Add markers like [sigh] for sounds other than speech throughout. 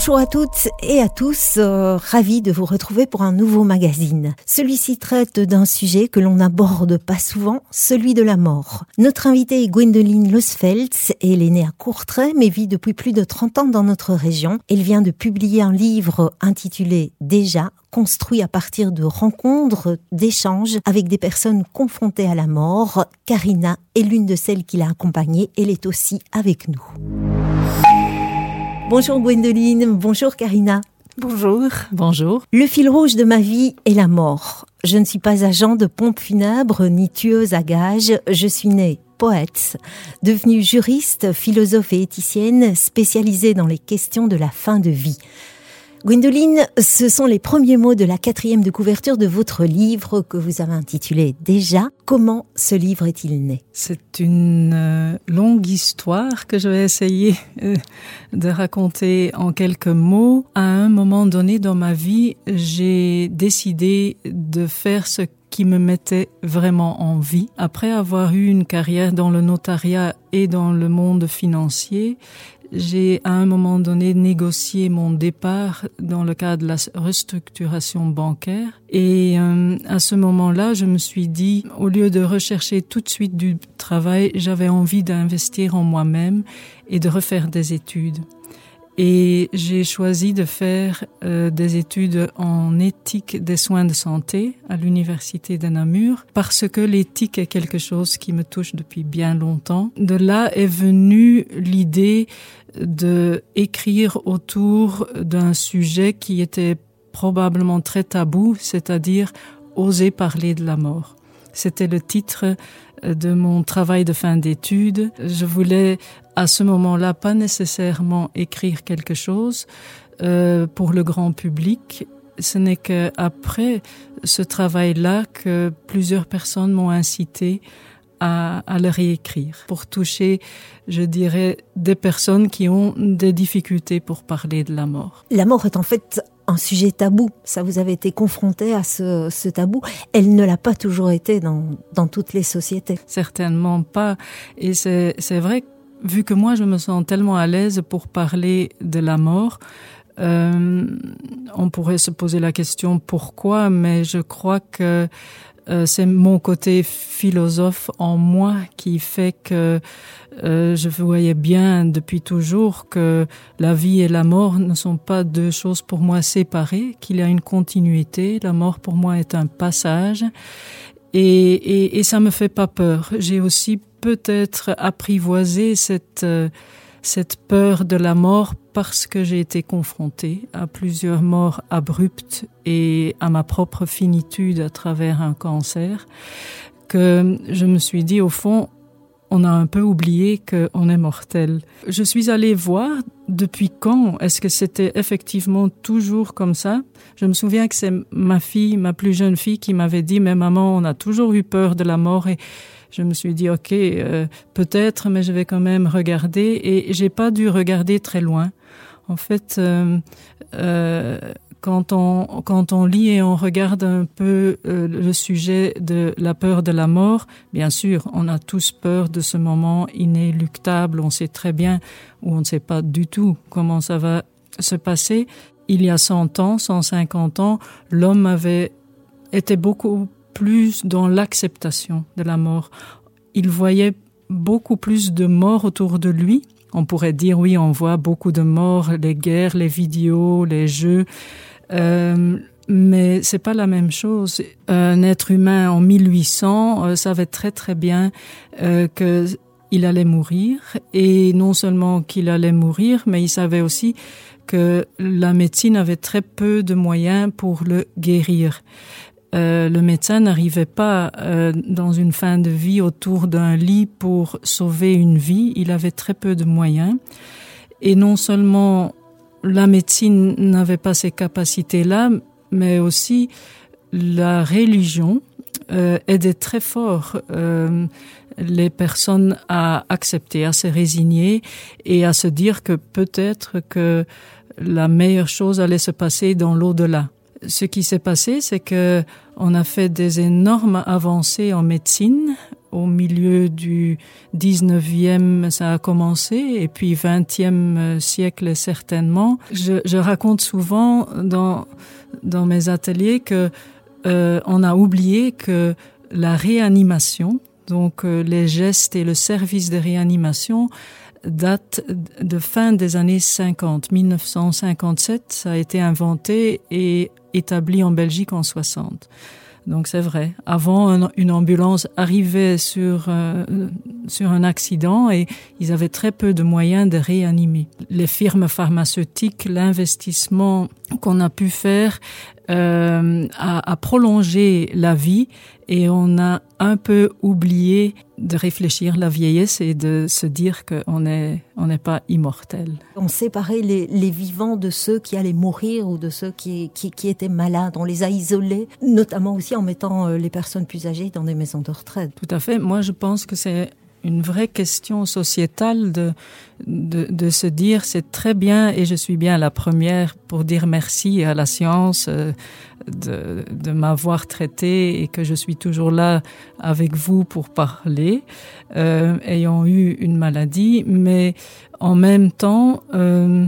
Bonjour à toutes et à tous, euh, ravi de vous retrouver pour un nouveau magazine. Celui-ci traite d'un sujet que l'on n'aborde pas souvent, celui de la mort. Notre invitée est Gwendoline Losfeltz, elle est née à Courtrai mais vit depuis plus de 30 ans dans notre région. Elle vient de publier un livre intitulé Déjà, construit à partir de rencontres, d'échanges avec des personnes confrontées à la mort. Karina est l'une de celles qui l'a accompagnée, elle est aussi avec nous. Bonjour Gwendoline, bonjour Karina. Bonjour. Bonjour. Le fil rouge de ma vie est la mort. Je ne suis pas agent de pompe funèbre ni tueuse à gages. Je suis née poète, devenue juriste, philosophe et éthicienne spécialisée dans les questions de la fin de vie. Gwendoline, ce sont les premiers mots de la quatrième de couverture de votre livre que vous avez intitulé Déjà. Comment ce livre est-il né? C'est une euh, longue histoire que je vais essayer euh, de raconter en quelques mots. À un moment donné dans ma vie, j'ai décidé de faire ce qui me mettait vraiment en vie. Après avoir eu une carrière dans le notariat et dans le monde financier, j'ai à un moment donné négocié mon départ dans le cadre de la restructuration bancaire et euh, à ce moment-là, je me suis dit au lieu de rechercher tout de suite du travail, j'avais envie d'investir en moi-même et de refaire des études. Et j'ai choisi de faire euh, des études en éthique des soins de santé à l'université de Namur parce que l'éthique est quelque chose qui me touche depuis bien longtemps. De là est venue l'idée de écrire autour d'un sujet qui était probablement très tabou, c'est-à-dire oser parler de la mort. C'était le titre de mon travail de fin d'études. Je voulais à ce moment-là pas nécessairement écrire quelque chose euh, pour le grand public. Ce n'est qu'après ce travail-là que plusieurs personnes m'ont incité à, à le réécrire pour toucher, je dirais, des personnes qui ont des difficultés pour parler de la mort. La mort est en fait un sujet tabou. Ça vous avez été confronté à ce, tabou. Elle ne l'a pas toujours été dans, dans toutes les sociétés. Certainement pas. Et c'est vrai, vu que moi je me sens tellement à l'aise pour parler de la mort, euh, on pourrait se poser la question pourquoi, mais je crois que euh, c'est mon côté philosophe en moi qui fait que euh, je voyais bien depuis toujours que la vie et la mort ne sont pas deux choses pour moi séparées, qu'il y a une continuité. La mort pour moi est un passage et, et, et ça me fait pas peur. J'ai aussi peut-être apprivoisé cette euh, cette peur de la mort parce que j'ai été confrontée à plusieurs morts abruptes et à ma propre finitude à travers un cancer, que je me suis dit au fond, on a un peu oublié qu'on est mortel. Je suis allée voir depuis quand est-ce que c'était effectivement toujours comme ça. Je me souviens que c'est ma fille, ma plus jeune fille, qui m'avait dit, mais maman, on a toujours eu peur de la mort et je me suis dit ok euh, peut-être mais je vais quand même regarder et j'ai pas dû regarder très loin en fait euh, euh, quand on quand on lit et on regarde un peu euh, le sujet de la peur de la mort bien sûr on a tous peur de ce moment inéluctable on sait très bien ou on ne sait pas du tout comment ça va se passer il y a 100 ans 150 ans l'homme avait été beaucoup plus dans l'acceptation de la mort. Il voyait beaucoup plus de morts autour de lui. On pourrait dire oui, on voit beaucoup de morts, les guerres, les vidéos, les jeux. Euh, mais c'est pas la même chose. Un être humain en 1800 euh, savait très très bien euh, que il allait mourir et non seulement qu'il allait mourir, mais il savait aussi que la médecine avait très peu de moyens pour le guérir. Euh, le médecin n'arrivait pas dans une fin de vie autour d'un lit pour sauver une vie. Il avait très peu de moyens. Et non seulement la médecine n'avait pas ces capacités-là, mais aussi la religion euh, aidait très fort euh, les personnes à accepter, à se résigner et à se dire que peut-être que la meilleure chose allait se passer dans l'au-delà. Ce qui s'est passé, c'est que on a fait des énormes avancées en médecine au milieu du 19e, ça a commencé, et puis 20e siècle certainement. Je, je raconte souvent dans, dans mes ateliers que euh, on a oublié que la réanimation, donc euh, les gestes et le service de réanimation, date de fin des années 50. 1957, ça a été inventé et établi en Belgique en 60. Donc c'est vrai. Avant, une ambulance arrivait sur euh, sur un accident et ils avaient très peu de moyens de réanimer. Les firmes pharmaceutiques, l'investissement qu'on a pu faire euh, a prolongé la vie et on a un peu oublié de réfléchir la vieillesse et de se dire qu'on n'est on n'est pas immortel. On séparait les, les, vivants de ceux qui allaient mourir ou de ceux qui, qui, qui, étaient malades. On les a isolés, notamment aussi en mettant euh, les personnes plus âgées dans des maisons de retraite. Tout à fait. Moi, je pense que c'est une vraie question sociétale de, de, de se dire c'est très bien et je suis bien la première pour dire merci à la science euh, de, de m'avoir traité et que je suis toujours là avec vous pour parler, euh, ayant eu une maladie, mais en même temps, euh,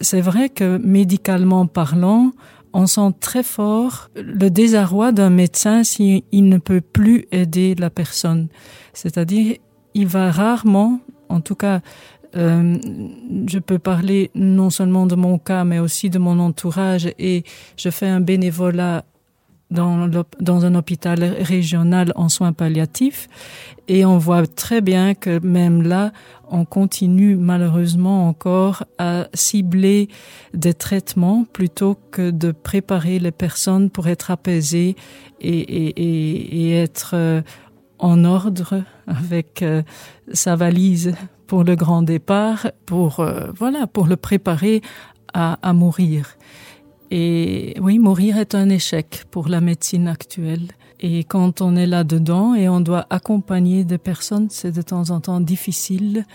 c'est vrai que médicalement parlant, on sent très fort le désarroi d'un médecin s'il ne peut plus aider la personne. C'est-à-dire, il va rarement, en tout cas, euh, je peux parler non seulement de mon cas, mais aussi de mon entourage et je fais un bénévolat dans, un hôpital régional en soins palliatifs et on voit très bien que même là, on continue malheureusement encore à cibler des traitements plutôt que de préparer les personnes pour être apaisées et, et, et, et être euh, en ordre avec euh, sa valise pour le grand départ, pour euh, voilà, pour le préparer à, à mourir. Et oui, mourir est un échec pour la médecine actuelle. Et quand on est là-dedans et on doit accompagner des personnes, c'est de temps en temps difficile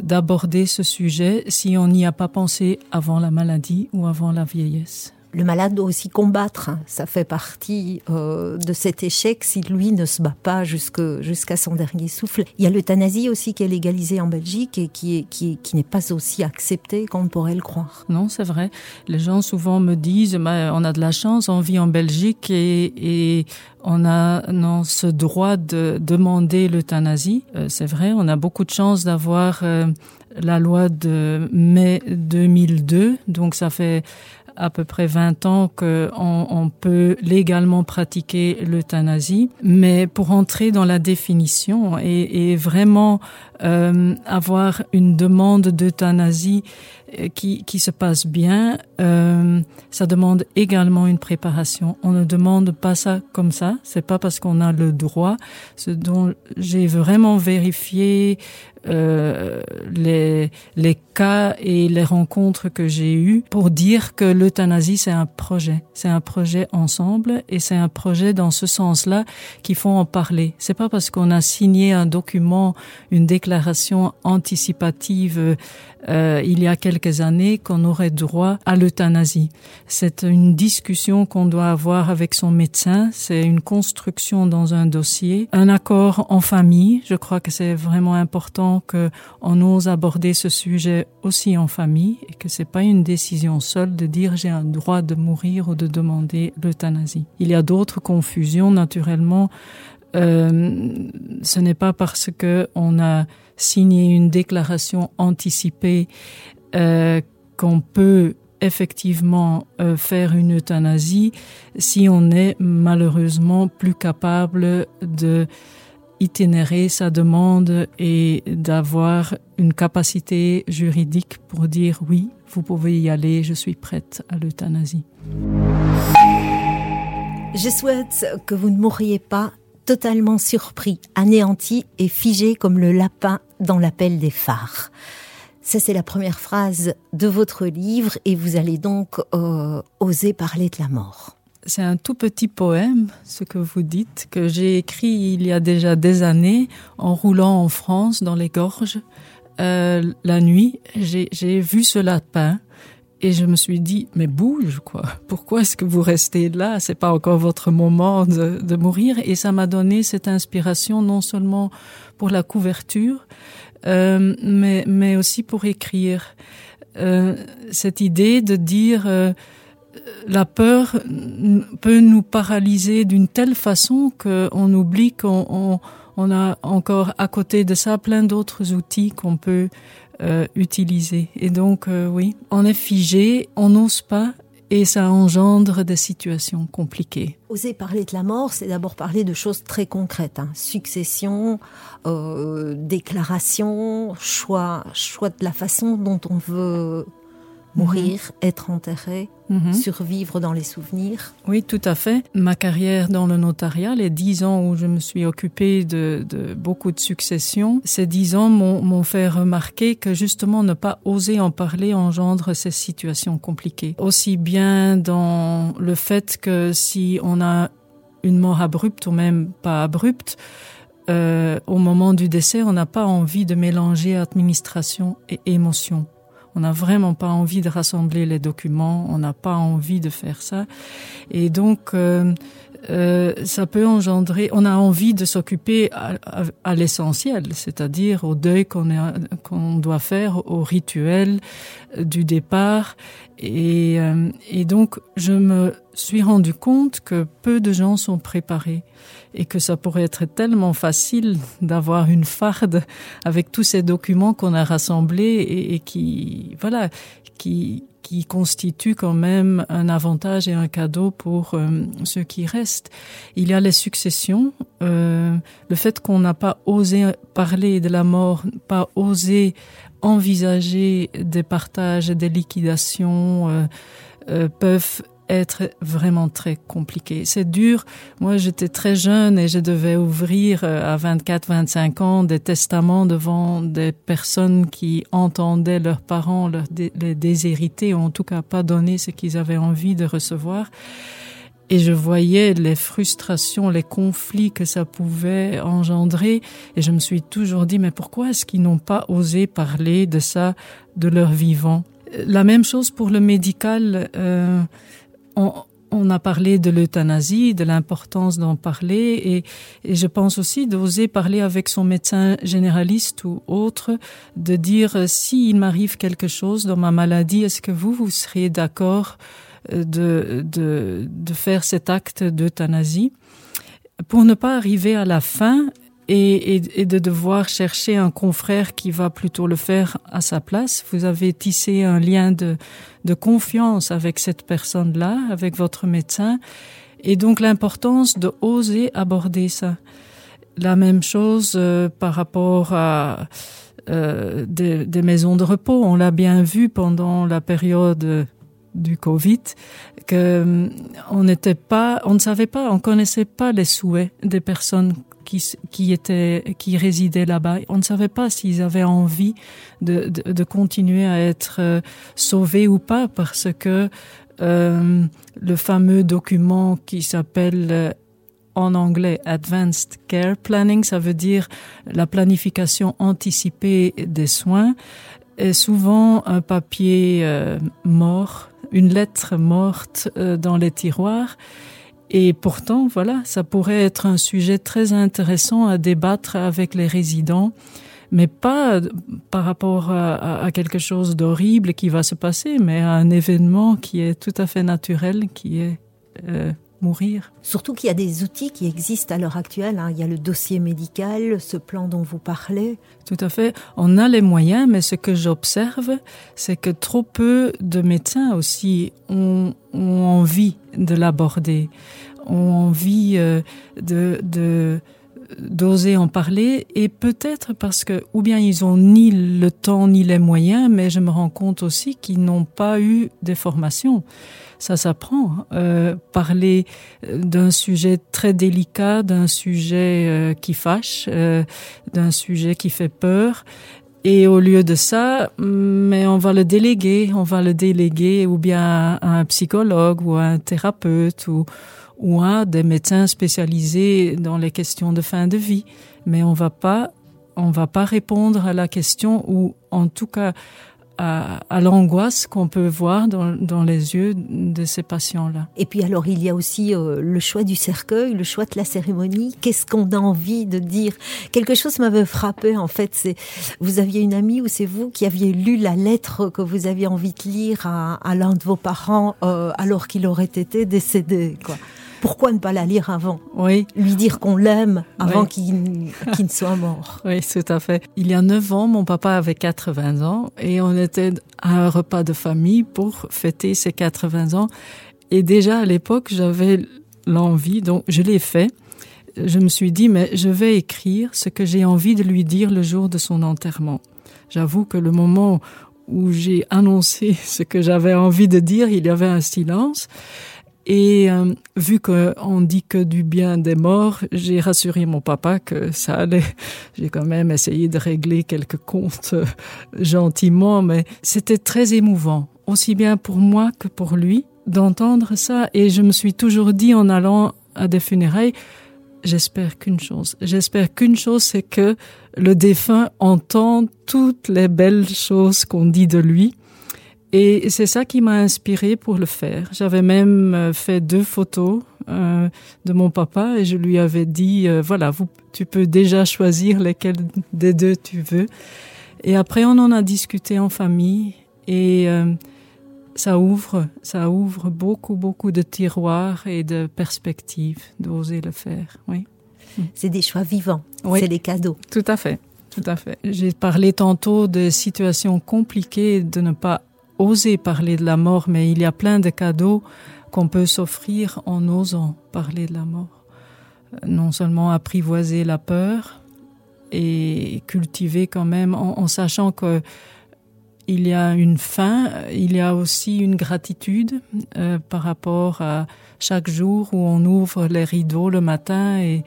d'aborder ce sujet si on n'y a pas pensé avant la maladie ou avant la vieillesse le malade doit aussi combattre. Ça fait partie euh, de cet échec si lui ne se bat pas jusqu'à jusqu son dernier souffle. Il y a l'euthanasie aussi qui est légalisée en Belgique et qui, est, qui, n'est pas aussi acceptée qu'on pourrait le croire. Non, c'est vrai. Les gens souvent me disent, on a de la chance, on vit en Belgique et, et on a non, ce droit de demander l'euthanasie. Euh, c'est vrai, on a beaucoup de chance d'avoir euh, la loi de mai 2002, donc ça fait à peu près 20 ans qu'on on peut légalement pratiquer l'euthanasie, mais pour entrer dans la définition et, et vraiment euh, avoir une demande d'euthanasie euh, qui, qui se passe bien, euh, ça demande également une préparation. On ne demande pas ça comme ça. C'est pas parce qu'on a le droit. Ce dont j'ai vraiment vérifié euh, les, les cas et les rencontres que j'ai eues pour dire que l'euthanasie, c'est un projet. C'est un projet ensemble et c'est un projet dans ce sens-là qu'il faut en parler. C'est pas parce qu'on a signé un document, une déclaration anticipative euh, il y a quelques années qu'on aurait droit à l'euthanasie. C'est une discussion qu'on doit avoir avec son médecin, c'est une construction dans un dossier, un accord en famille. Je crois que c'est vraiment important que on ose aborder ce sujet aussi en famille et que c'est pas une décision seule de dire j'ai un droit de mourir ou de demander l'euthanasie. Il y a d'autres confusions naturellement. Euh, ce n'est pas parce que on a signer une déclaration anticipée euh, qu'on peut effectivement euh, faire une euthanasie si on est malheureusement plus capable de itinérer sa demande et d'avoir une capacité juridique pour dire oui, vous pouvez y aller, je suis prête à l'euthanasie. Je souhaite que vous ne mourriez pas totalement surpris, anéanti et figé comme le lapin dans l'appel des phares. Ça, c'est la première phrase de votre livre et vous allez donc euh, oser parler de la mort. C'est un tout petit poème, ce que vous dites, que j'ai écrit il y a déjà des années en roulant en France dans les gorges. Euh, la nuit, j'ai vu ce lapin et je me suis dit, mais bouge, quoi. Pourquoi est-ce que vous restez là? C'est pas encore votre moment de, de mourir. Et ça m'a donné cette inspiration, non seulement pour la couverture, euh, mais, mais aussi pour écrire. Euh, cette idée de dire, euh, la peur peut nous paralyser d'une telle façon qu'on oublie qu'on on, a encore à côté de ça plein d'autres outils qu'on peut euh. Et donc, euh, oui, on est figé, on n'ose pas et ça engendre des situations compliquées. Oser parler de la mort, c'est d'abord parler de choses très concrètes. Hein. Succession, euh, déclaration, choix, choix de la façon dont on veut mourir, mm -hmm. être enterré, -hmm. survivre dans les souvenirs. Oui, tout à fait. Ma carrière dans le notariat, les dix ans où je me suis occupée de, de beaucoup de successions, ces dix ans m'ont fait remarquer que justement ne pas oser en parler engendre ces situations compliquées. Aussi bien dans le fait que si on a une mort abrupte ou même pas abrupte, euh, au moment du décès, on n'a pas envie de mélanger administration et émotion. On n'a vraiment pas envie de rassembler les documents, on n'a pas envie de faire ça. Et donc, euh, euh, ça peut engendrer, on a envie de s'occuper à, à, à l'essentiel, c'est-à-dire au deuil qu'on doit faire, au rituel du départ. Et, euh, et donc, je me suis rendu compte que peu de gens sont préparés et que ça pourrait être tellement facile d'avoir une farde avec tous ces documents qu'on a rassemblés et, qui, voilà, qui, qui constitue quand même un avantage et un cadeau pour euh, ceux qui restent. Il y a les successions, euh, le fait qu'on n'a pas osé parler de la mort, pas osé envisager des partages, des liquidations, euh, euh, peuvent être vraiment très compliqué. C'est dur. Moi, j'étais très jeune et je devais ouvrir euh, à 24, 25 ans des testaments devant des personnes qui entendaient leurs parents les déshériter ou en tout cas pas donner ce qu'ils avaient envie de recevoir. Et je voyais les frustrations, les conflits que ça pouvait engendrer. Et je me suis toujours dit, mais pourquoi est-ce qu'ils n'ont pas osé parler de ça de leur vivant? La même chose pour le médical. Euh, on, on a parlé de l'euthanasie, de l'importance d'en parler et, et, je pense aussi d'oser parler avec son médecin généraliste ou autre, de dire euh, s'il m'arrive quelque chose dans ma maladie, est-ce que vous, vous seriez d'accord euh, de, de, de faire cet acte d'euthanasie? Pour ne pas arriver à la fin et, et, et, de devoir chercher un confrère qui va plutôt le faire à sa place. Vous avez tissé un lien de, de confiance avec cette personne-là, avec votre médecin, et donc l'importance de oser aborder ça. La même chose euh, par rapport à euh, des, des maisons de repos. On l'a bien vu pendant la période du Covid, que euh, on n'était pas, on ne savait pas, on connaissait pas les souhaits des personnes qui, qui qui résidaient là-bas. On ne savait pas s'ils avaient envie de, continuer à être euh, sauvés ou pas, parce que euh, le fameux document qui s'appelle euh, en anglais Advanced Care Planning, ça veut dire la planification anticipée des soins, est souvent un papier mort, une lettre morte dans les tiroirs. Et pourtant, voilà, ça pourrait être un sujet très intéressant à débattre avec les résidents, mais pas par rapport à, à quelque chose d'horrible qui va se passer, mais à un événement qui est tout à fait naturel, qui est euh, mourir. Surtout qu'il y a des outils qui existent à l'heure actuelle. Hein. Il y a le dossier médical, ce plan dont vous parlez. Tout à fait. On a les moyens, mais ce que j'observe, c'est que trop peu de médecins aussi ont, ont envie de l'aborder, ont envie euh, de, de d'oser en parler et peut-être parce que ou bien ils ont ni le temps ni les moyens mais je me rends compte aussi qu'ils n'ont pas eu des formations ça s'apprend. Euh, parler d'un sujet très délicat, d'un sujet euh, qui fâche, euh, d'un sujet qui fait peur. Et au lieu de ça, mais on va le déléguer, on va le déléguer ou bien à un psychologue ou à un thérapeute ou, ou à des médecins spécialisés dans les questions de fin de vie. Mais on va pas, on va pas répondre à la question ou en tout cas à, l'angoisse qu'on peut voir dans, les yeux de ces patients-là. Et puis alors il y a aussi euh, le choix du cercueil, le choix de la cérémonie. Qu'est-ce qu'on a envie de dire? Quelque chose m'avait frappé en fait. C'est vous aviez une amie ou c'est vous qui aviez lu la lettre que vous aviez envie de lire à, à l'un de vos parents euh, alors qu'il aurait été décédé. Quoi pourquoi ne pas la lire avant? Oui. Lui dire qu'on l'aime avant qu'il ne soit mort. [laughs] Oui, tout à fait. Il y a neuf ans, mon papa avait 80 ans et on était à un repas de famille pour fêter ses 80 ans. Et déjà à l'époque, j'avais l'envie, donc je l'ai fait. Je me suis dit, mais je vais écrire ce que j'ai envie de lui dire le jour de son enterrement. J'avoue que le moment où j'ai annoncé [laughs] ce que j'avais envie de dire, il y avait un silence. Et euh, vu qu'on dit que du bien des morts, j'ai rassuré mon papa que ça allait. [laughs] J'ai quand même essayé de régler quelques comptes euh, gentiment, mais c'était très émouvant, aussi bien pour moi que pour lui, d'entendre ça. Et je me suis toujours dit en allant à des funérailles, j'espère qu'une chose. J'espère qu'une chose, c'est que le défunt entend toutes les belles choses qu'on dit de lui et c'est ça qui m'a inspiré pour le faire. J'avais même euh, fait deux photos euh, de mon papa et je lui avais dit euh, voilà, vous, tu peux déjà choisir lesquelles des deux tu veux. Et après, on en a discuté en famille et ça ouvre, ça ouvre beaucoup, beaucoup de tiroirs et de perspectives d'oser le faire. Oui. C'est des choix vivants. C'est des cadeaux. Tout à fait. Tout à fait. J'ai parlé tantôt de situations compliquées, de ne pas oser parler de la mort, mais il y a plein de cadeaux qu'on peut s'offrir en osant parler de la mort. Non seulement apprivoiser la peur et cultiver quand même en, sachant que il y a une fin, il y a aussi une gratitude euh, par rapport à chaque jour où on ouvre les rideaux le matin et,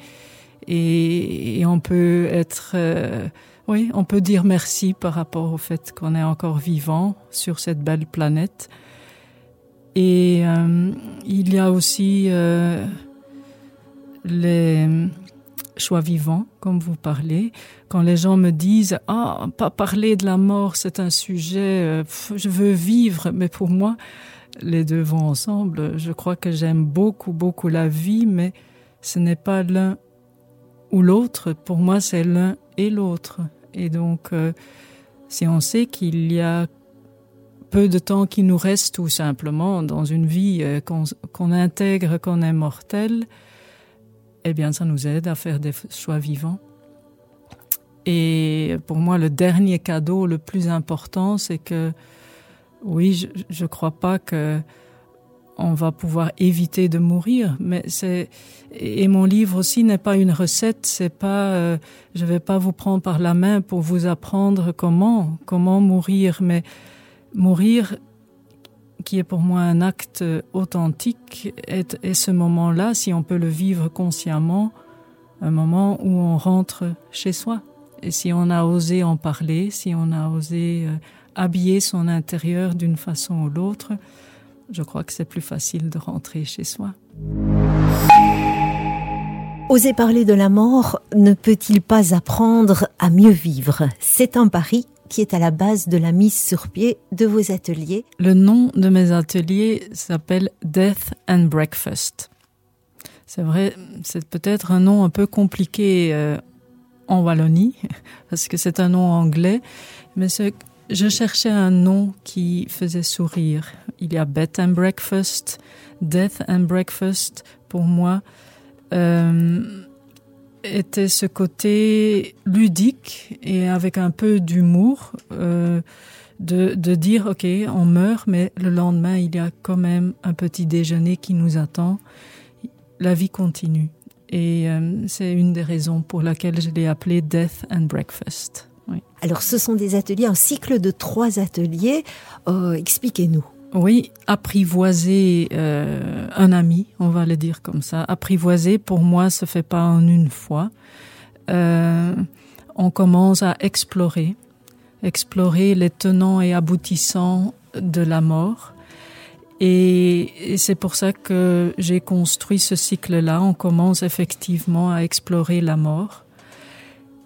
et, on peut être euh, oui, on peut dire merci par rapport au fait qu'on est encore vivant sur cette belle planète. Et euh, il y a aussi euh, les choix vivants, comme vous parlez. Quand les gens me disent ah pas parler de la mort, c'est un sujet, euh, je veux vivre, mais pour moi les deux vont ensemble. Je crois que j'aime beaucoup beaucoup la vie, mais ce n'est pas l'un ou l'autre. Pour moi, c'est l'un et l'autre. Et donc, euh, si on sait qu'il y a peu de temps qui nous reste tout simplement dans une vie euh, qu'on intègre qu'on est mortel, eh bien, ça nous aide à faire des choix vivants. Et pour moi, le dernier cadeau le plus important, c'est que, oui, je ne crois pas que on va pouvoir éviter de mourir. Mais c'est et mon livre aussi n'est pas une recette. C'est pas, euh, je vais pas vous prendre par la main pour vous apprendre comment comment mourir, mais mourir qui est pour moi un acte authentique est, ce moment-là, si on peut le vivre consciemment, un moment où on rentre chez soi. Et si on a osé en parler, si on a osé euh, habiller son intérieur d'une façon ou l'autre, je crois que c'est plus facile de rentrer chez soi. Oser parler de la mort ne peut-il pas apprendre à mieux vivre? C'est un pari qui est à la base de la mise sur pied de vos ateliers. Le nom de mes ateliers s'appelle Death and Breakfast. C'est vrai, c'est peut-être un nom un peu compliqué euh, en Wallonie, [laughs] parce que c'est un nom anglais, mais c'est je cherchais un nom qui faisait sourire. Il y a Bed and Breakfast, Death and Breakfast. Pour moi, euh, était ce côté ludique et avec un peu d'humour euh, de, de dire ok, on meurt, mais le lendemain il y a quand même un petit déjeuner qui nous attend. La vie continue. Et euh, c'est une des raisons pour laquelle je l'ai appelé Death and Breakfast. Alors ce sont des ateliers, un cycle de trois ateliers. Euh, expliquez-nous. Oui, apprivoiser euh, un ami, on va le dire comme ça. Apprivoiser, pour moi, se fait pas en une fois. Euh, on commence à explorer, explorer les tenants et aboutissants de la mort. Et, et c'est pour ça que j'ai construit ce cycle-là. On commence effectivement à explorer la mort.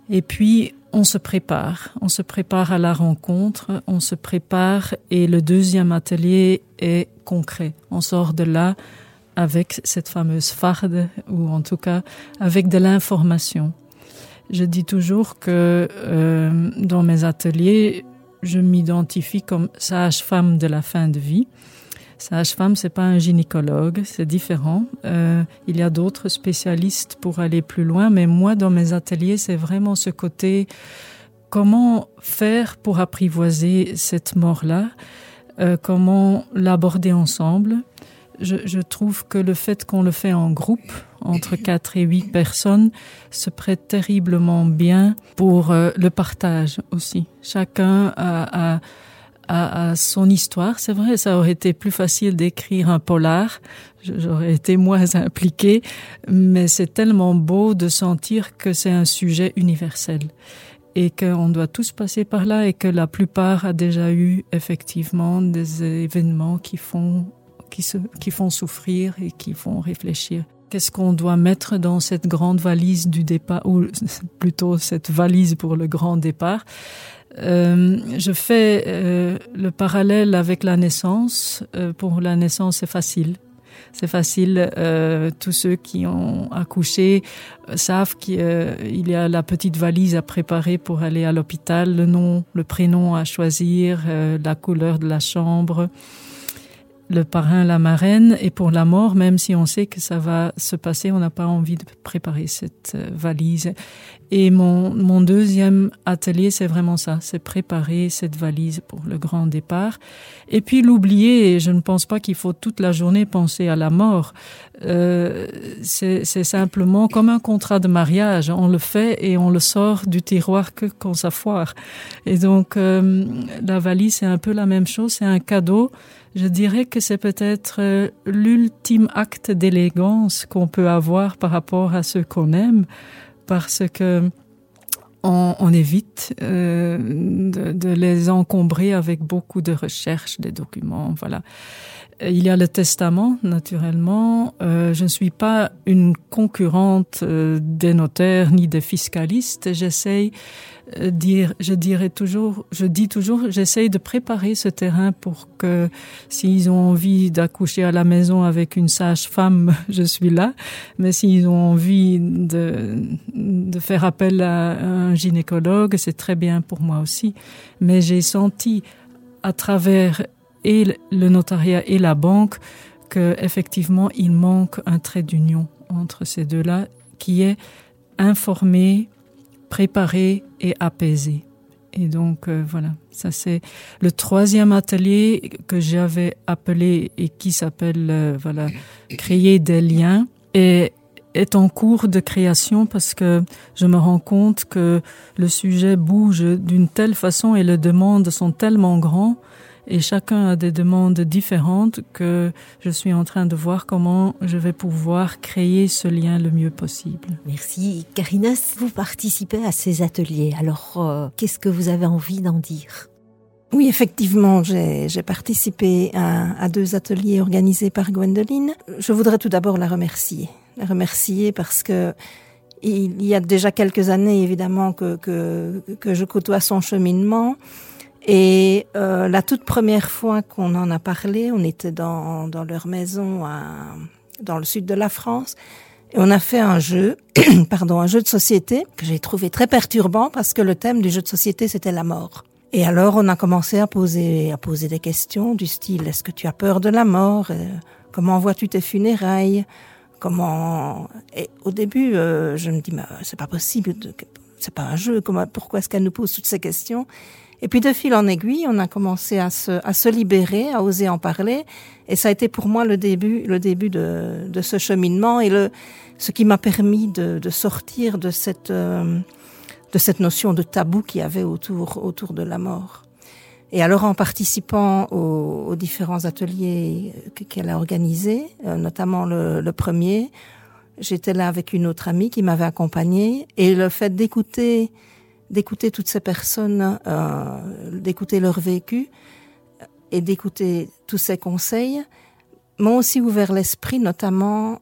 Et puis, on se prépare, on se prépare à la rencontre, on se prépare et le deuxième atelier est concret. On sort de là avec cette fameuse farde ou en tout cas avec de l'information. Je dis toujours que euh, dans mes ateliers, je m'identifie comme sage-femme de la fin de vie. Sage-femme, c'est pas un gynécologue, c'est différent. Euh, il y a d'autres spécialistes pour aller plus loin, mais moi, dans mes ateliers, c'est vraiment ce côté comment faire pour apprivoiser cette mort-là, euh, comment l'aborder ensemble? Je, je, trouve que le fait qu'on le fait en groupe, entre [coughs] quatre et huit personnes, se prête terriblement bien pour euh, le partage aussi. Chacun a, a à, son histoire. C'est vrai, ça aurait été plus facile d'écrire un polar. J'aurais été moins [laughs] impliquée, mais c'est tellement beau de sentir que c'est un sujet universel et qu'on doit tous passer par là et que la plupart a déjà eu effectivement des événements qui font qui se qui font souffrir et qui font réfléchir. Qu'est-ce qu'on doit mettre dans cette grande valise du départ ou [laughs] plutôt cette valise pour le grand départ? Euh, je fais euh, le parallèle avec la naissance. Euh, pour la naissance, c'est facile. C'est facile. Tous ceux qui ont accouché savent qu'il y a la petite valise à préparer pour aller à l'hôpital, le nom, le prénom à choisir, la couleur de la chambre le parrain, la marraine, et pour la mort, même si on sait que ça va se passer, on n'a pas envie de préparer cette valise. Et mon, mon deuxième atelier, c'est vraiment ça, c'est préparer cette valise pour le grand départ. Et puis l'oublier, je ne pense pas qu'il faut toute la journée penser à la mort. Euh, c'est simplement comme un contrat de mariage, on le fait et on le sort du tiroir que quand ça foire. Et donc euh, la valise, c'est un peu la même chose, c'est un cadeau je dirais que c'est peut-être euh, l'ultime acte d'élégance qu'on peut avoir par rapport à ce qu'on aime, parce que on, évite euh, de, les encombrer avec beaucoup de recherches, des documents, voilà. Il y a le testament, naturellement. Euh, je ne suis pas une concurrente euh, des notaires ni des fiscalistes. J'essaye euh, dire, je dirais toujours, je dis toujours, j'essaye de préparer ce terrain pour que s'ils ont envie d'accoucher à la maison avec une sage-femme, [laughs] je suis là. Mais s'ils ont envie de, de faire appel à un gynécologue, c'est très bien pour moi aussi. Mais j'ai senti à travers et le notariat et la banque que effectivement il manque un trait d'union entre ces deux-là qui est informé, préparé et apaisé. Et donc euh, voilà, ça c'est le troisième atelier que j'avais appelé et qui s'appelle euh, voilà créer des liens et est en cours de création parce que je me rends compte que le sujet bouge d'une telle façon et les demandes sont tellement grands et chacun a des demandes différentes que je suis en train de voir comment je vais pouvoir créer ce lien le mieux possible. Merci. Karina, vous participez à ces ateliers. Alors, euh, qu'est-ce que vous avez envie d'en dire? Oui, effectivement, j'ai participé à, à, deux ateliers organisés par Gwendoline. Je voudrais tout d'abord la remercier. La remercier parce que il y a déjà quelques années, évidemment, que, que, que je côtoie son cheminement. Et euh, la toute première fois qu'on en a parlé, on était dans, dans leur maison à, dans le sud de la France. Et on a fait un jeu, [clears throat] pardon, un jeu de société que j'ai trouvé très perturbant parce que le thème du jeu de société c'était la mort. Et alors on a commencé à poser à poser des questions du style est-ce que tu as peur de la mort? Euh, Comment vois-tu tes funérailles? Comment Et au début euh, je me dis mais c'est pas possible, c'est pas un jeu. Comment Pourquoi est-ce qu'elle nous pose toutes ces questions? Et puis de fil en aiguille, on a commencé à se, à se libérer, à oser en parler. Et ça a été pour moi le début, le début de, de ce cheminement et le, ce qui m'a permis de, de, sortir de cette, euh, de cette notion de tabou qu'il y avait autour, autour de la mort. Et alors en participant aux, aux différents ateliers qu'elle a organisés, euh, notamment le, le premier, j'étais là avec une autre amie qui m'avait accompagnée et le fait d'écouter d'écouter toutes ces personnes, euh, d'écouter leur vécu et d'écouter tous ces conseils m'ont aussi ouvert l'esprit, notamment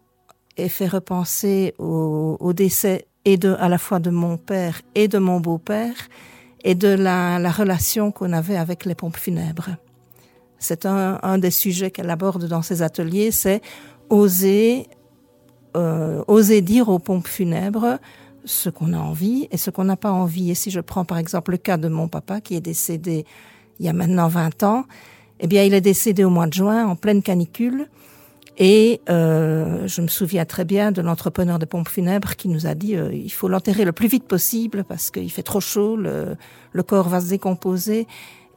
et fait repenser au, au décès et de, à la fois de mon père et de mon beau-père et de la, la relation qu'on avait avec les pompes funèbres. C'est un, un des sujets qu'elle aborde dans ses ateliers, c'est oser, euh, oser dire aux pompes funèbres ce qu'on a envie et ce qu'on n'a pas envie. Et si je prends par exemple le cas de mon papa qui est décédé il y a maintenant 20 ans, eh bien il est décédé au mois de juin en pleine canicule. Et euh, je me souviens très bien de l'entrepreneur de pompes funèbres qui nous a dit euh, il faut l'enterrer le plus vite possible parce qu'il fait trop chaud, le, le, corps va se décomposer.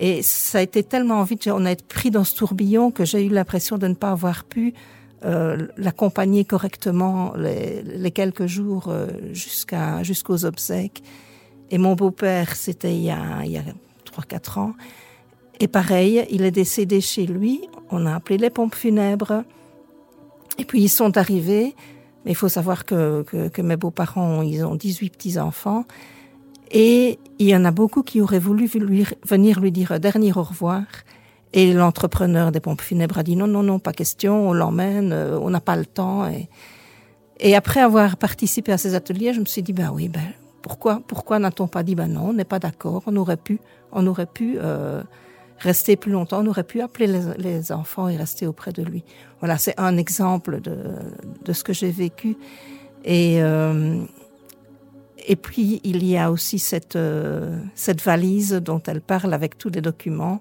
Et ça a été tellement vite, on a été pris dans ce tourbillon que j'ai eu l'impression de ne pas avoir pu euh, l'accompagner correctement les, les, quelques jours euh, jusqu'à jusqu'aux obsèques. Et mon beau-père, c'était il y a il y a trois quatre ans. Et pareil, il est décédé chez lui. On a appelé les pompes funèbres. Et puis ils sont arrivés. Mais il faut savoir que, que, que mes beaux-parents, ils ont 18 petits-enfants. Et il y en a beaucoup qui auraient voulu venir lui dire dernier au revoir. Et l'entrepreneur des pompes funèbres a dit non, non, non, pas question, on l'emmène, euh, on n'a pas le temps. Et, et après avoir participé à ces ateliers, je me suis dit, ben oui, ben pourquoi, pourquoi n'a-t-on pas dit, ben non, on n'est pas d'accord, on aurait pu, on aurait pu euh, rester plus longtemps, on aurait pu appeler les, les enfants et rester auprès de lui. Voilà, c'est un exemple de, de ce que j'ai vécu. Et, euh, et puis, il y a aussi cette, euh, cette valise dont elle parle avec tous les documents.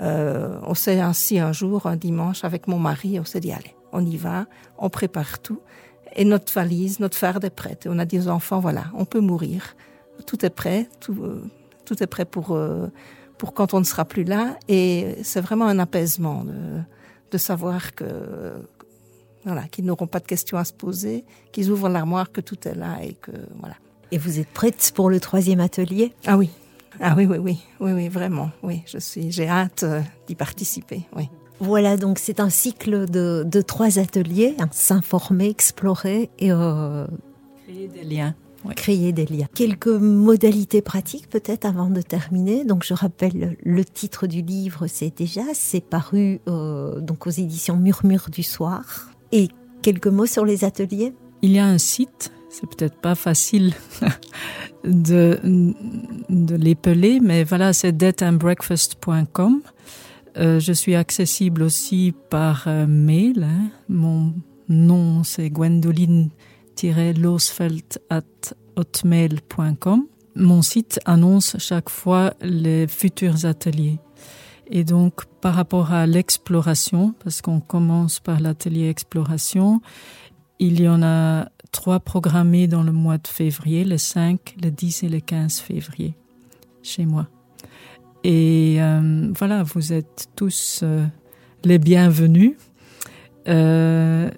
Euh, on s'est ainsi un jour, un dimanche, avec mon mari, on s'est dit, allez, on y va, on prépare tout. Et notre valise, notre farde est prête. Et on a dit aux enfants, voilà, on peut mourir. Tout est prêt, tout, euh, tout est prêt pour, euh, pour quand on ne sera plus là. Et c'est vraiment un apaisement de, de savoir que, voilà, qu'ils n'auront pas de questions à se poser, qu'ils ouvrent l'armoire, que tout est là et que, voilà. Et vous êtes prête pour le troisième atelier? Ah oui, ah oui, oui, oui, oui, oui, vraiment, oui, je suis, j'ai hâte euh, d'y participer, oui. Voilà, donc c'est un cycle de, de trois ateliers, hein, s'informer, explorer et euh, créer des liens. Créer des liens. Quelques modalités pratiques peut-être avant de terminer. Donc je rappelle le titre du livre, c'est déjà, c'est paru euh, donc aux éditions Murmure du soir. Et quelques mots sur les ateliers? Il y a un site, c'est peut-être pas facile [laughs] de, de l'épeler, mais voilà, c'est deadandbreakfast.com. Euh, je suis accessible aussi par euh, mail. Hein. Mon nom, c'est gwendoline-losfeld at hotmail.com. Mon site annonce chaque fois les futurs ateliers. Et donc, par rapport à l'exploration, parce qu'on commence par l'atelier exploration, il y en a trois programmés dans le mois de février, le 5, le 10 et le 15 février, chez moi. Et euh, voilà, vous êtes tous euh, les bienvenus. Euh,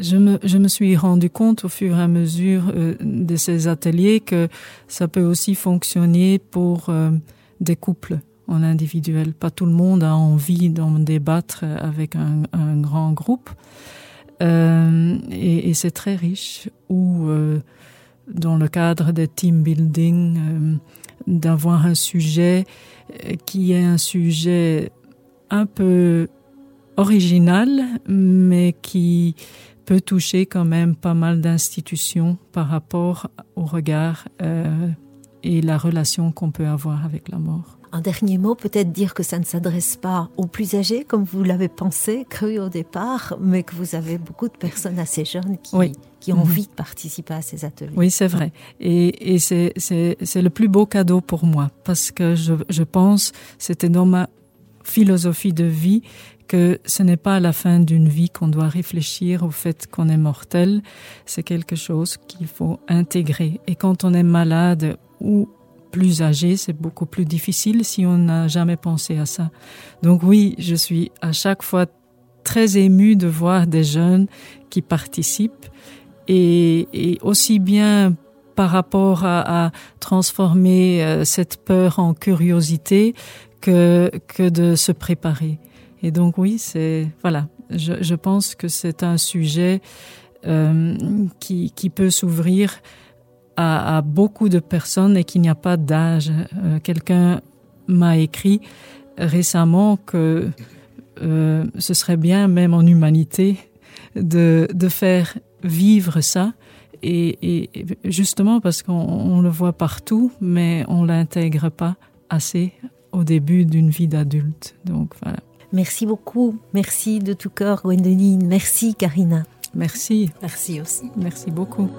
je, me, suis rendu compte au fur et à mesure de ces ateliers que ça peut aussi fonctionner pour des couples en individuel. Pas tout le monde a envie d'en débattre avec un grand groupe. Euh, et, c'est très riche ou euh, dans le cadre des team building euh, d'avoir un sujet euh, qui est un sujet un peu original mais qui peut toucher quand même pas mal d'institutions par rapport au regard et la relation qu'on peut avoir avec la mort. Un dernier mot, peut-être dire que ça ne s'adresse pas aux plus âgés, comme vous l'avez pensé, cru au départ, mais que vous avez beaucoup de personnes assez jeunes qui, oui. qui ont mmh. envie de participer à ces ateliers. Oui, c'est vrai. Et, et c'est le plus beau cadeau pour moi, parce que je, je pense, c'était dans ma philosophie de vie, que ce n'est pas à la fin d'une vie qu'on doit réfléchir au fait qu'on est mortel, c'est quelque chose qu'il faut intégrer. Et quand on est malade ou plus âgé, c'est beaucoup plus difficile si on n'a jamais pensé à ça. Donc oui, je suis à chaque fois très ému de voir des jeunes qui participent et, aussi bien par rapport à, transformer euh, cette peur en curiosité que, que de se préparer. Et donc oui, c'est voilà, je, pense que c'est un sujet euh, qui, qui peut s'ouvrir à, à beaucoup de personnes et qu'il n'y a pas d'âge. Euh, Quelqu'un m'a écrit récemment que euh, ce serait bien, même en humanité, de, de faire vivre ça Et, et justement parce qu'on le voit partout, mais on l'intègre pas assez au début d'une vie d'adulte. Donc voilà. Merci beaucoup. Merci de tout cœur, Gwendoline. Merci, Karina. Merci. Merci aussi. Merci beaucoup.